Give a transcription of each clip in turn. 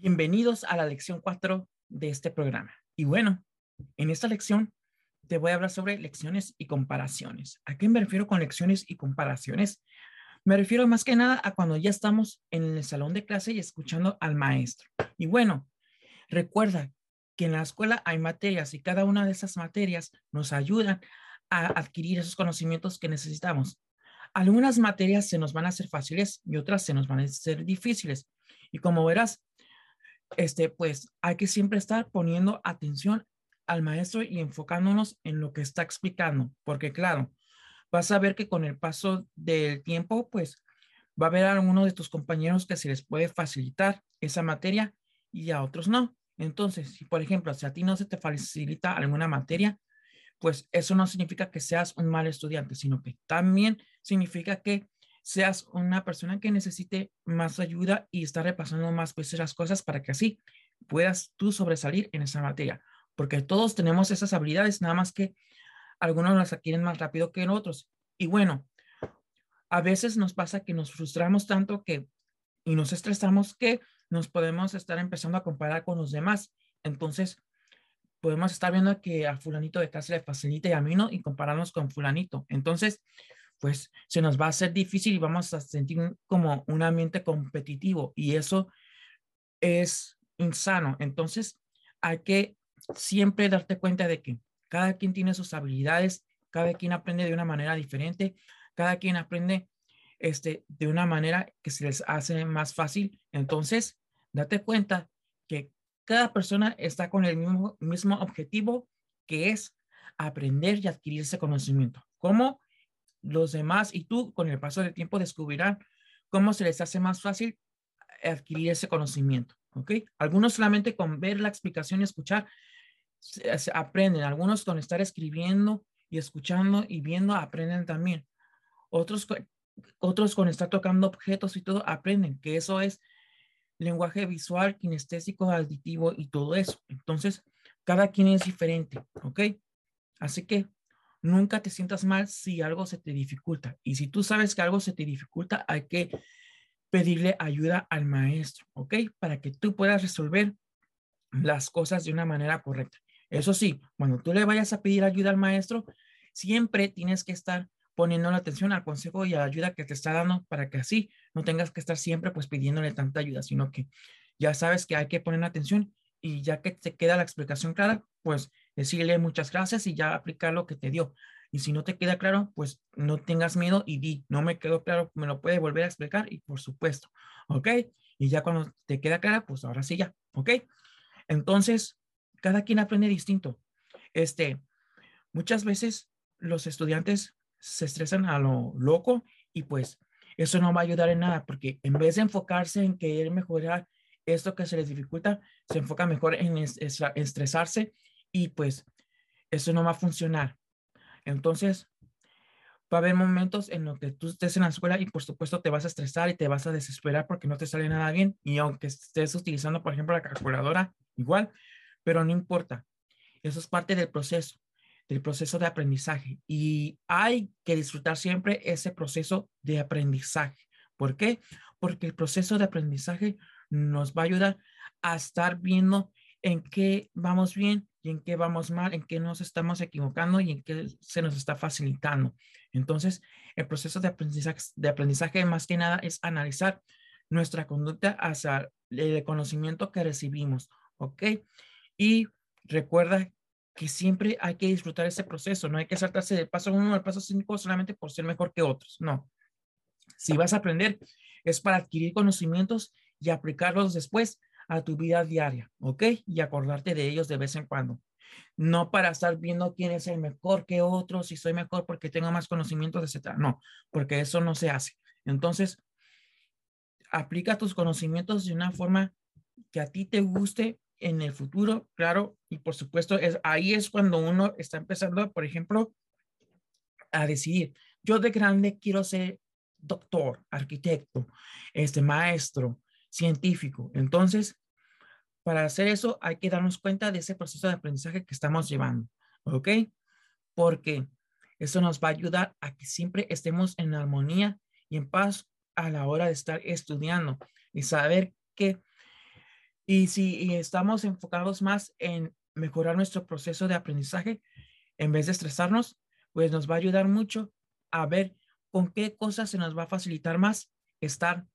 Bienvenidos a la lección 4 de este programa. Y bueno, en esta lección te voy a hablar sobre lecciones y comparaciones. ¿A qué me refiero con lecciones y comparaciones? Me refiero más que nada a cuando ya estamos en el salón de clase y escuchando al maestro. Y bueno, recuerda que en la escuela hay materias y cada una de esas materias nos ayudan a adquirir esos conocimientos que necesitamos. Algunas materias se nos van a hacer fáciles y otras se nos van a hacer difíciles. Y como verás, este, pues hay que siempre estar poniendo atención al maestro y enfocándonos en lo que está explicando, porque claro, vas a ver que con el paso del tiempo, pues va a haber a algunos de tus compañeros que se les puede facilitar esa materia y a otros no. Entonces, si por ejemplo, si a ti no se te facilita alguna materia, pues eso no significa que seas un mal estudiante, sino que también significa que seas una persona que necesite más ayuda y estar repasando más veces las cosas para que así puedas tú sobresalir en esa materia. Porque todos tenemos esas habilidades, nada más que algunos las adquieren más rápido que otros. Y bueno, a veces nos pasa que nos frustramos tanto que y nos estresamos que nos podemos estar empezando a comparar con los demás. Entonces, podemos estar viendo que a fulanito de casa le facilita y a mí no y compararnos con fulanito. Entonces, pues se nos va a hacer difícil y vamos a sentir como un ambiente competitivo y eso es insano. Entonces, hay que siempre darte cuenta de que cada quien tiene sus habilidades, cada quien aprende de una manera diferente, cada quien aprende este, de una manera que se les hace más fácil. Entonces, date cuenta que cada persona está con el mismo, mismo objetivo que es aprender y adquirir ese conocimiento. ¿Cómo? Los demás y tú con el paso del tiempo descubrirán cómo se les hace más fácil adquirir ese conocimiento. ¿Ok? Algunos solamente con ver la explicación y escuchar aprenden. Algunos con estar escribiendo y escuchando y viendo aprenden también. Otros, otros con estar tocando objetos y todo aprenden, que eso es lenguaje visual, kinestésico, auditivo y todo eso. Entonces, cada quien es diferente, ¿ok? Así que nunca te sientas mal si algo se te dificulta. Y si tú sabes que algo se te dificulta, hay que pedirle ayuda al maestro, ¿ok? Para que tú puedas resolver las cosas de una manera correcta. Eso sí, cuando tú le vayas a pedir ayuda al maestro, siempre tienes que estar poniendo la atención al consejo y a la ayuda que te está dando para que así no tengas que estar siempre pues pidiéndole tanta ayuda, sino que ya sabes que hay que poner atención y ya que te queda la explicación clara, pues decirle muchas gracias y ya aplicar lo que te dio. Y si no te queda claro, pues no tengas miedo y di, no me quedó claro, me lo puede volver a explicar y por supuesto, ¿ok? Y ya cuando te queda clara, pues ahora sí ya, ¿ok? Entonces, cada quien aprende distinto. Este, muchas veces los estudiantes se estresan a lo loco y pues eso no va a ayudar en nada porque en vez de enfocarse en querer mejorar esto que se les dificulta, se enfoca mejor en estresarse y pues eso no va a funcionar. Entonces, va a haber momentos en los que tú estés en la escuela y por supuesto te vas a estresar y te vas a desesperar porque no te sale nada bien y aunque estés utilizando, por ejemplo, la calculadora, igual, pero no importa. Eso es parte del proceso, del proceso de aprendizaje y hay que disfrutar siempre ese proceso de aprendizaje. ¿Por qué? Porque el proceso de aprendizaje nos va a ayudar a estar viendo en qué vamos bien y en qué vamos mal, en qué nos estamos equivocando y en qué se nos está facilitando. Entonces, el proceso de aprendizaje, de aprendizaje más que nada es analizar nuestra conducta hacia el conocimiento que recibimos, ¿ok? Y recuerda que siempre hay que disfrutar ese proceso, no hay que saltarse del paso uno al paso cinco solamente por ser mejor que otros, no. Si vas a aprender, es para adquirir conocimientos y aplicarlos después a tu vida diaria, ¿ok? Y acordarte de ellos de vez en cuando. No para estar viendo quién es el mejor que otro, si soy mejor porque tengo más conocimientos, etcétera. No, porque eso no se hace. Entonces, aplica tus conocimientos de una forma que a ti te guste en el futuro, claro, y por supuesto, es, ahí es cuando uno está empezando, por ejemplo, a decidir, yo de grande quiero ser doctor, arquitecto, este maestro, científico. Entonces, para hacer eso hay que darnos cuenta de ese proceso de aprendizaje que estamos llevando, ¿ok? Porque eso nos va a ayudar a que siempre estemos en armonía y en paz a la hora de estar estudiando y saber que Y si estamos enfocados más en mejorar nuestro proceso de aprendizaje, en vez de estresarnos, pues nos va a ayudar mucho a ver con qué cosas se nos va a facilitar más estar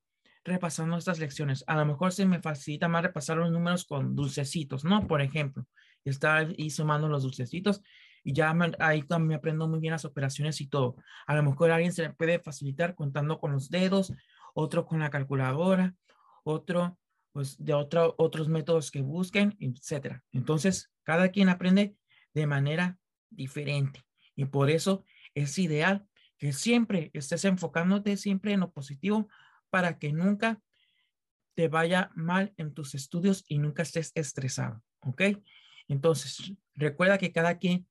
repasando estas lecciones. A lo mejor se me facilita más repasar los números con dulcecitos, ¿no? Por ejemplo, estar ahí sumando los dulcecitos y ya ahí me aprendo muy bien las operaciones y todo. A lo mejor alguien se le puede facilitar contando con los dedos, otro con la calculadora, otro pues de otro, otros métodos que busquen, etcétera. Entonces, cada quien aprende de manera diferente y por eso es ideal que siempre estés enfocándote siempre en lo positivo para que nunca te vaya mal en tus estudios y nunca estés estresado, ¿ok? Entonces, recuerda que cada quien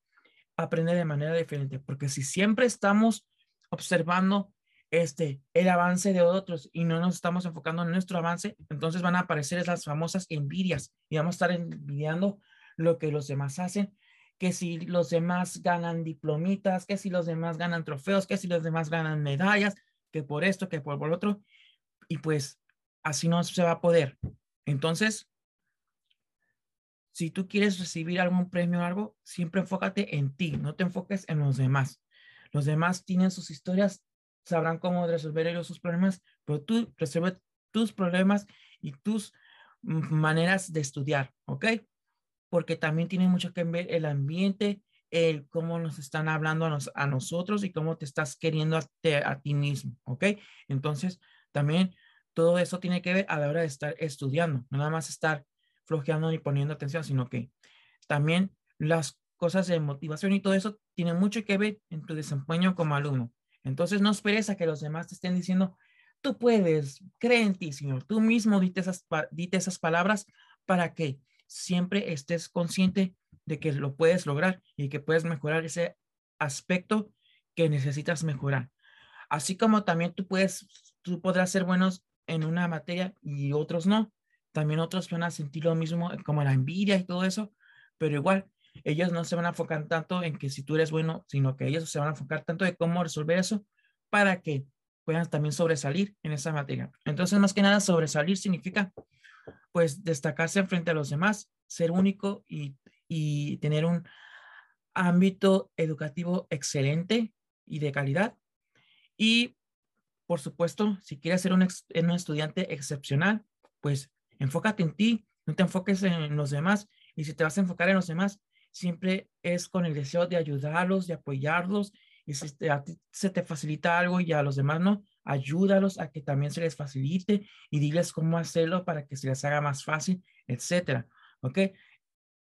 aprende de manera diferente, porque si siempre estamos observando este, el avance de otros y no nos estamos enfocando en nuestro avance, entonces van a aparecer esas famosas envidias y vamos a estar envidiando lo que los demás hacen, que si los demás ganan diplomitas, que si los demás ganan trofeos, que si los demás ganan medallas, que por esto, que por, por otro, y pues así no se va a poder. Entonces, si tú quieres recibir algún premio o algo, siempre enfócate en ti, no te enfoques en los demás. Los demás tienen sus historias sabrán cómo resolver ellos sus problemas, pero tú resuelve tus problemas y tus maneras de estudiar, ¿ok? Porque también tiene mucho que ver el ambiente, el cómo nos están hablando a, nosotros y cómo te estás queriendo a, ti mismo, ¿ok? Entonces, también todo eso tiene que ver a la hora de estar estudiando, no nada más estar flojeando ni poniendo atención, sino que también las cosas de motivación y todo eso tiene mucho que ver en tu desempeño como alumno. Entonces no esperes a que los demás te estén diciendo, tú puedes, cree en Señor. Tú mismo dite esas, esas palabras para que siempre estés consciente de que lo puedes lograr y que puedes mejorar ese aspecto que necesitas mejorar. Así como también tú puedes, tú podrás ser buenos en una materia y otros no. También otros van a sentir lo mismo como la envidia y todo eso, pero igual ellos no se van a enfocar tanto en que si tú eres bueno, sino que ellos se van a enfocar tanto de cómo resolver eso para que puedan también sobresalir en esa materia. Entonces, más que nada, sobresalir significa, pues, destacarse frente a los demás, ser único y, y tener un ámbito educativo excelente y de calidad. Y, por supuesto, si quieres ser un, estudiante excepcional, pues, enfócate en ti, no te enfoques en los demás. Y si te vas a enfocar en los demás, siempre es con el deseo de ayudarlos, de apoyarlos. Y si a ti se te facilita algo y a los demás no, ayúdalos a que también se les facilite y diles cómo hacerlo para que se les haga más fácil, etcétera. ¿Ok?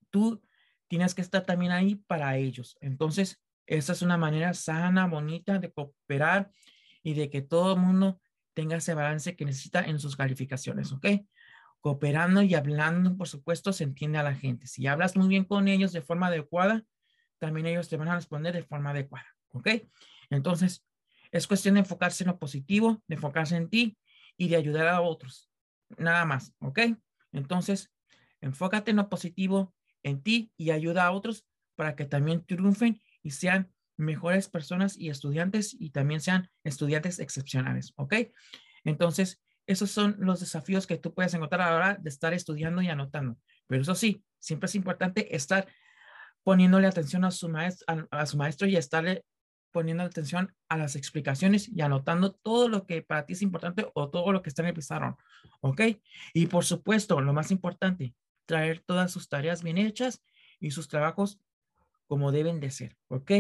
Tú tienes que estar también ahí para ellos. Entonces, esa es una manera sana, bonita de cooperar y de que todo el mundo tenga ese balance que necesita en sus calificaciones, ¿ok? Cooperando y hablando, por supuesto, se entiende a la gente. Si hablas muy bien con ellos de forma adecuada, también ellos te van a responder de forma adecuada. ¿Ok? Entonces, es cuestión de enfocarse en lo positivo, de enfocarse en ti y de ayudar a otros. Nada más. ¿Ok? Entonces, enfócate en lo positivo, en ti y ayuda a otros para que también triunfen y sean mejores personas y estudiantes y también sean estudiantes excepcionales. ¿Ok? Entonces, esos son los desafíos que tú puedes encontrar a la hora de estar estudiando y anotando. Pero eso sí, siempre es importante estar poniéndole atención a su maestro, a, su maestro y estarle poniendo atención a las explicaciones y anotando todo lo que para ti es importante o todo lo que está en el pizarrón. ¿Ok? Y por supuesto, lo más importante, traer todas sus tareas bien hechas y sus trabajos como deben de ser, ¿ok?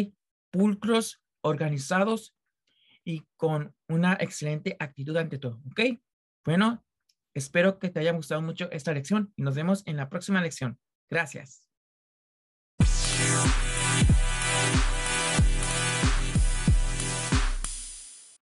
Pulcros, organizados y con una excelente actitud ante todo, ¿ok? Bueno, espero que te haya gustado mucho esta lección y nos vemos en la próxima lección. Gracias.